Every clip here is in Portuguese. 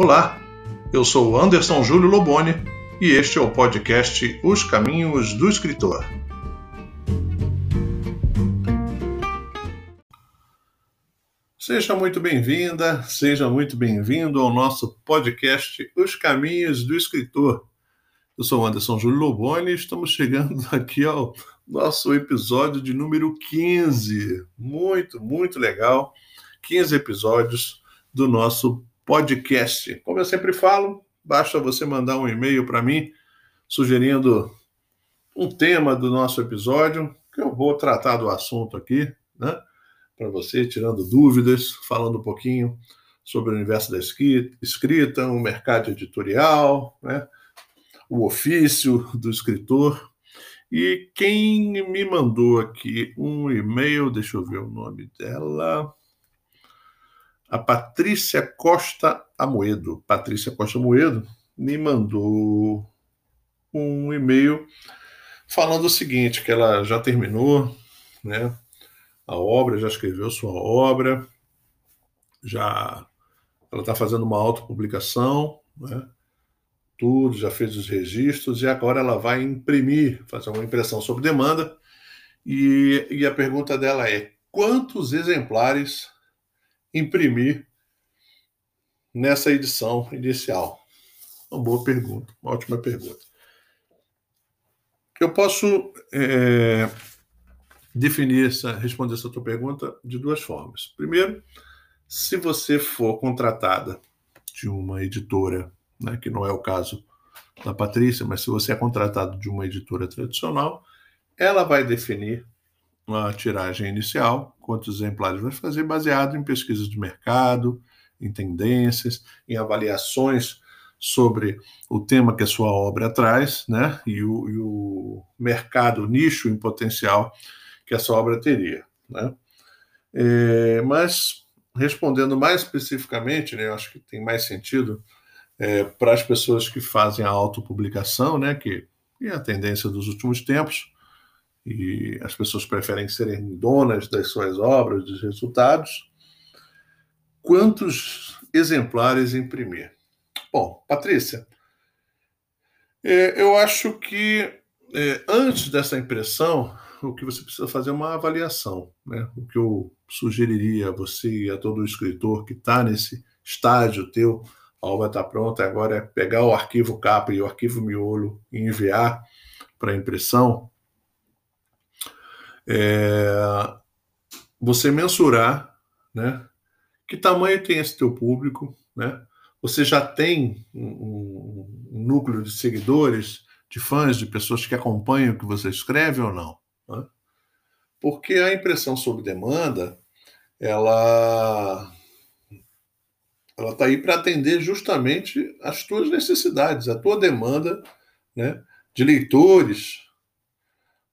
Olá, eu sou Anderson Júlio Loboni e este é o podcast Os Caminhos do Escritor. Seja muito bem-vinda, seja muito bem-vindo ao nosso podcast Os Caminhos do Escritor. Eu sou Anderson Júlio Loboni e estamos chegando aqui ao nosso episódio de número 15. Muito, muito legal. 15 episódios do nosso podcast. Como eu sempre falo, basta você mandar um e-mail para mim sugerindo um tema do nosso episódio, que eu vou tratar do assunto aqui, né? Para você, tirando dúvidas, falando um pouquinho sobre o universo da escrita, o mercado editorial, né? o ofício do escritor. E quem me mandou aqui um e-mail, deixa eu ver o nome dela a Patrícia Costa Amoedo. Patrícia Costa Amoedo me mandou um e-mail falando o seguinte, que ela já terminou, né, a obra, já escreveu sua obra, já ela está fazendo uma autopublicação, né, tudo, já fez os registros e agora ela vai imprimir, fazer uma impressão sob demanda. E, e a pergunta dela é: quantos exemplares imprimir nessa edição inicial? Uma boa pergunta, uma ótima pergunta. Eu posso é, definir essa, responder essa tua pergunta de duas formas. Primeiro, se você for contratada de uma editora, né, que não é o caso da Patrícia, mas se você é contratado de uma editora tradicional, ela vai definir uma tiragem inicial, quantos exemplares vai fazer, baseado em pesquisas de mercado, em tendências, em avaliações sobre o tema que a sua obra traz, né? E o, e o mercado, o nicho em potencial que essa obra teria, né? É, mas respondendo mais especificamente, né, eu acho que tem mais sentido é, para as pessoas que fazem a autopublicação, né, que é a tendência dos últimos tempos, e as pessoas preferem serem donas das suas obras, dos resultados. Quantos exemplares imprimir? Bom, Patrícia, é, eu acho que é, antes dessa impressão, o que você precisa fazer é uma avaliação. Né? O que eu sugeriria a você e a todo escritor que está nesse estágio teu, a obra está pronta, agora é pegar o arquivo capa e o arquivo miolo e enviar para impressão é, você mensurar, né? Que tamanho tem esse teu público, né? Você já tem um, um núcleo de seguidores, de fãs, de pessoas que acompanham o que você escreve ou não? Né? Porque a impressão sob demanda, ela ela está aí para atender justamente as tuas necessidades, a tua demanda né, de leitores,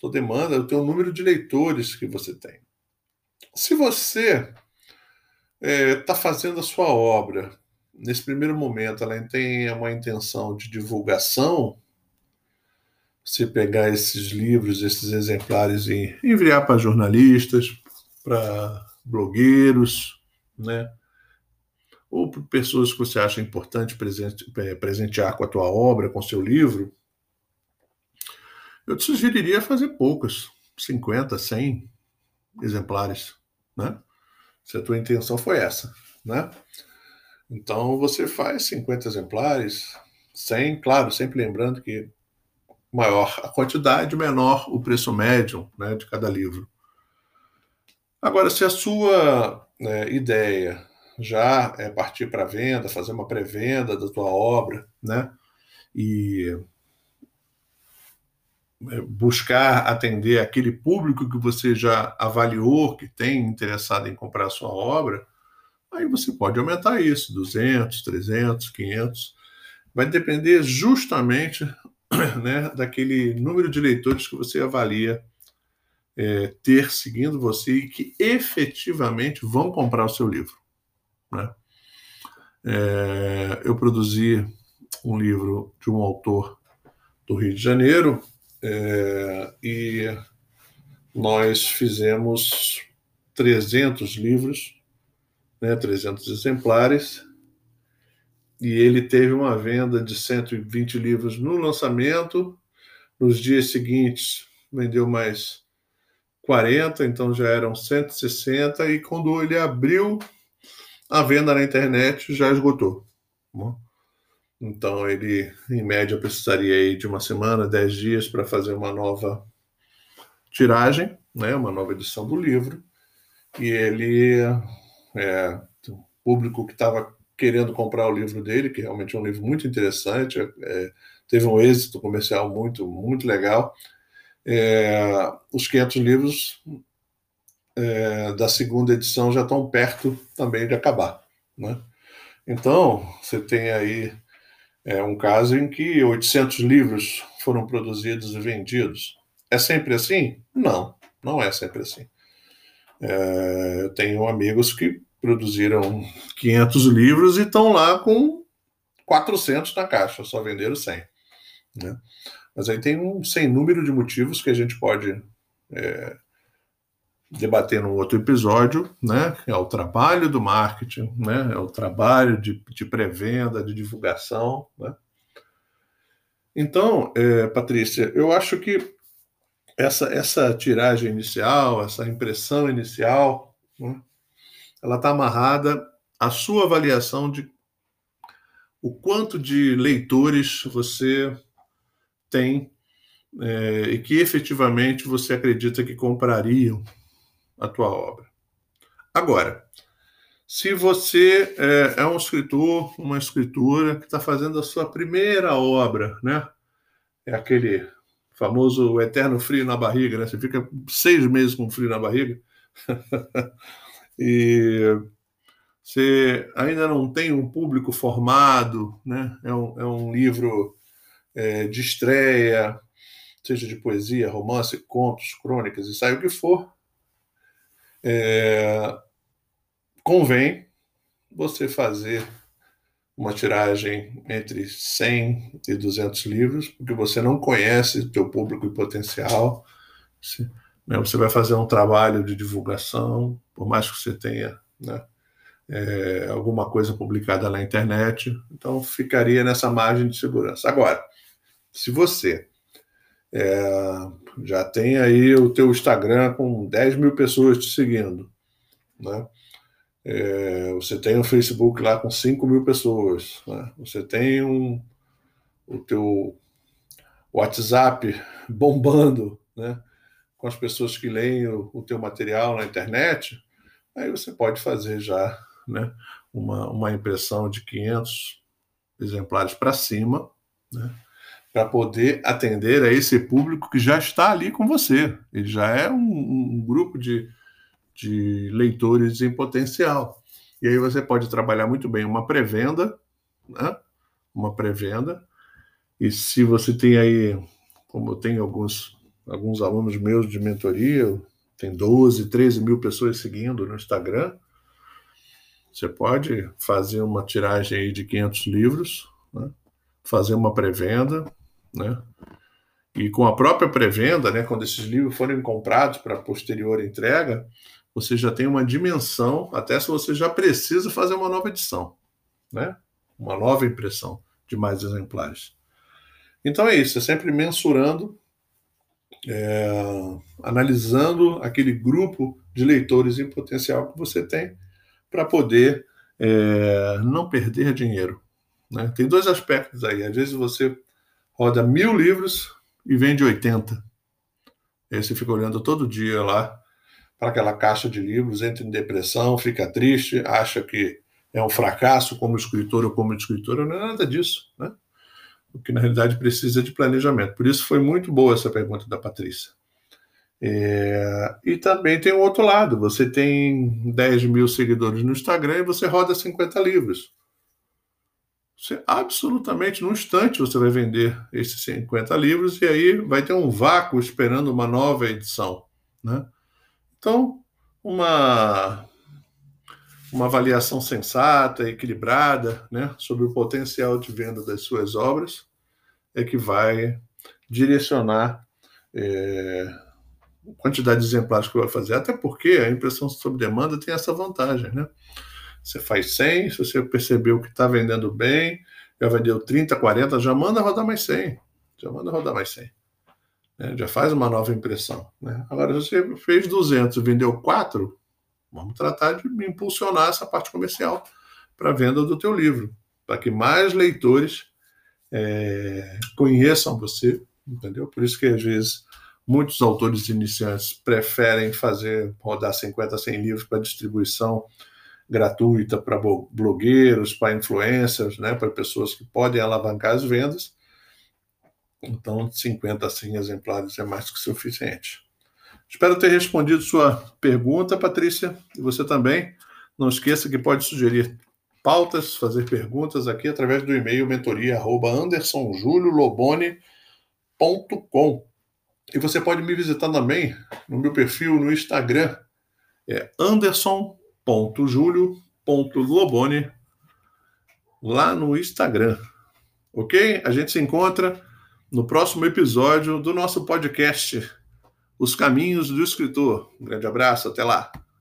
tua demanda, o teu número de leitores que você tem. Se você está é, tá fazendo a sua obra, nesse primeiro momento ela tem uma intenção de divulgação, você pegar esses livros, esses exemplares e enviar para jornalistas, para blogueiros, né? ou para pessoas que você acha importante é, presentear com a tua obra, com o seu livro, eu te sugeriria fazer poucas, 50, 100 exemplares, né? Se a tua intenção foi essa, né? Então você faz 50 exemplares, 100, claro, sempre lembrando que maior a quantidade, menor o preço médio né, de cada livro. Agora, se a sua né, ideia já é partir para venda, fazer uma pré-venda da tua obra, né? E buscar atender aquele público que você já avaliou que tem interessado em comprar a sua obra, aí você pode aumentar isso, 200, 300, 500. Vai depender justamente né, daquele número de leitores que você avalia é, ter seguindo você e que efetivamente vão comprar o seu livro. Né? É, eu produzi um livro de um autor do Rio de Janeiro, é, e nós fizemos 300 livros, né, 300 exemplares, e ele teve uma venda de 120 livros no lançamento. Nos dias seguintes, vendeu mais 40, então já eram 160, e quando ele abriu a venda na internet, já esgotou. Né? Então ele, em média, precisaria de uma semana, 10 dias para fazer uma nova tiragem, né, uma nova edição do livro. E ele, é, o público que estava querendo comprar o livro dele, que realmente é um livro muito interessante, é, teve um êxito comercial muito, muito legal. É, os 500 livros é, da segunda edição já estão perto também de acabar. Né? Então, você tem aí é, um caso em que 800 livros foram produzidos e vendidos. É sempre assim? Não, não é sempre assim. É, eu tenho amigos que produziram 500 livros e estão lá com 400 na caixa, só venderam 100. Né? Mas aí tem um sem número de motivos que a gente pode é, debater num outro episódio, né? É o trabalho do marketing, né? É o trabalho de, de pré-venda, de divulgação, né? Então, é, Patrícia, eu acho que essa, essa tiragem inicial, essa impressão inicial, né? ela está amarrada à sua avaliação de o quanto de leitores você tem é, e que efetivamente você acredita que comprariam a tua obra. Agora, se você é, é um escritor, uma escritora que está fazendo a sua primeira obra, né? É aquele famoso eterno frio na barriga, né? Você fica seis meses com frio na barriga e você ainda não tem um público formado, né? É um, é um livro é, de estreia, seja de poesia, romance, contos, crônicas, ensaio, o que for, é, convém você fazer uma tiragem entre 100 e 200 livros, porque você não conhece o teu público e potencial. Você, né, você vai fazer um trabalho de divulgação, por mais que você tenha né, é, alguma coisa publicada na internet, então ficaria nessa margem de segurança. Agora, se você é, já tem aí o teu Instagram com 10 mil pessoas te seguindo, né? É, você tem o Facebook lá com 5 mil pessoas, né? você tem um, o teu WhatsApp bombando, né? com as pessoas que leem o, o teu material na internet, aí você pode fazer já né? uma, uma impressão de 500 exemplares para cima, né? Para poder atender a esse público que já está ali com você. Ele já é um, um grupo de, de leitores em potencial. E aí você pode trabalhar muito bem uma pré-venda, né? uma pré-venda, e se você tem aí, como eu tenho alguns, alguns alunos meus de mentoria, tem 12, 13 mil pessoas seguindo no Instagram, você pode fazer uma tiragem aí de 500 livros, né? fazer uma pré-venda, né? E com a própria pré-venda, né, quando esses livros forem comprados para posterior entrega, você já tem uma dimensão, até se você já precisa fazer uma nova edição, né? Uma nova impressão de mais exemplares. Então é isso, é sempre mensurando, é, analisando aquele grupo de leitores em potencial que você tem para poder é, não perder dinheiro. Né? Tem dois aspectos aí. Às vezes você roda mil livros e vende 80. Aí você fica olhando todo dia lá para aquela caixa de livros, entra em depressão, fica triste, acha que é um fracasso como escritor ou como escritora. Não é nada disso, né? O que na realidade precisa de planejamento. Por isso foi muito boa essa pergunta da Patrícia. É... E também tem o outro lado: você tem 10 mil seguidores no Instagram e você roda 50 livros. Você, absolutamente, num instante, você vai vender esses 50 livros e aí vai ter um vácuo esperando uma nova edição. Né? Então, uma, uma avaliação sensata, equilibrada né, sobre o potencial de venda das suas obras é que vai direcionar é, a quantidade de exemplares que vai fazer. Até porque a impressão sob demanda tem essa vantagem. Né? Você faz 100, se você percebeu que está vendendo bem, já vendeu 30, 40, já manda rodar mais 100. Já manda rodar mais 100. Né? Já faz uma nova impressão. Né? Agora, se você fez 200 e vendeu 4, vamos tratar de impulsionar essa parte comercial para a venda do teu livro, para que mais leitores é, conheçam você, entendeu? Por isso que, às vezes, muitos autores iniciantes preferem fazer, rodar 50, 100 livros para distribuição gratuita para blogueiros, para influencers, né, para pessoas que podem alavancar as vendas. Então, 50 a 100 exemplares é mais que suficiente. Espero ter respondido sua pergunta, Patrícia, e você também. Não esqueça que pode sugerir pautas, fazer perguntas aqui através do e-mail mentoria@andersonjulioloboni.com. E você pode me visitar também no meu perfil no Instagram, é Anderson www.julio.lobone lá no Instagram. Ok? A gente se encontra no próximo episódio do nosso podcast Os Caminhos do Escritor. Um grande abraço, até lá.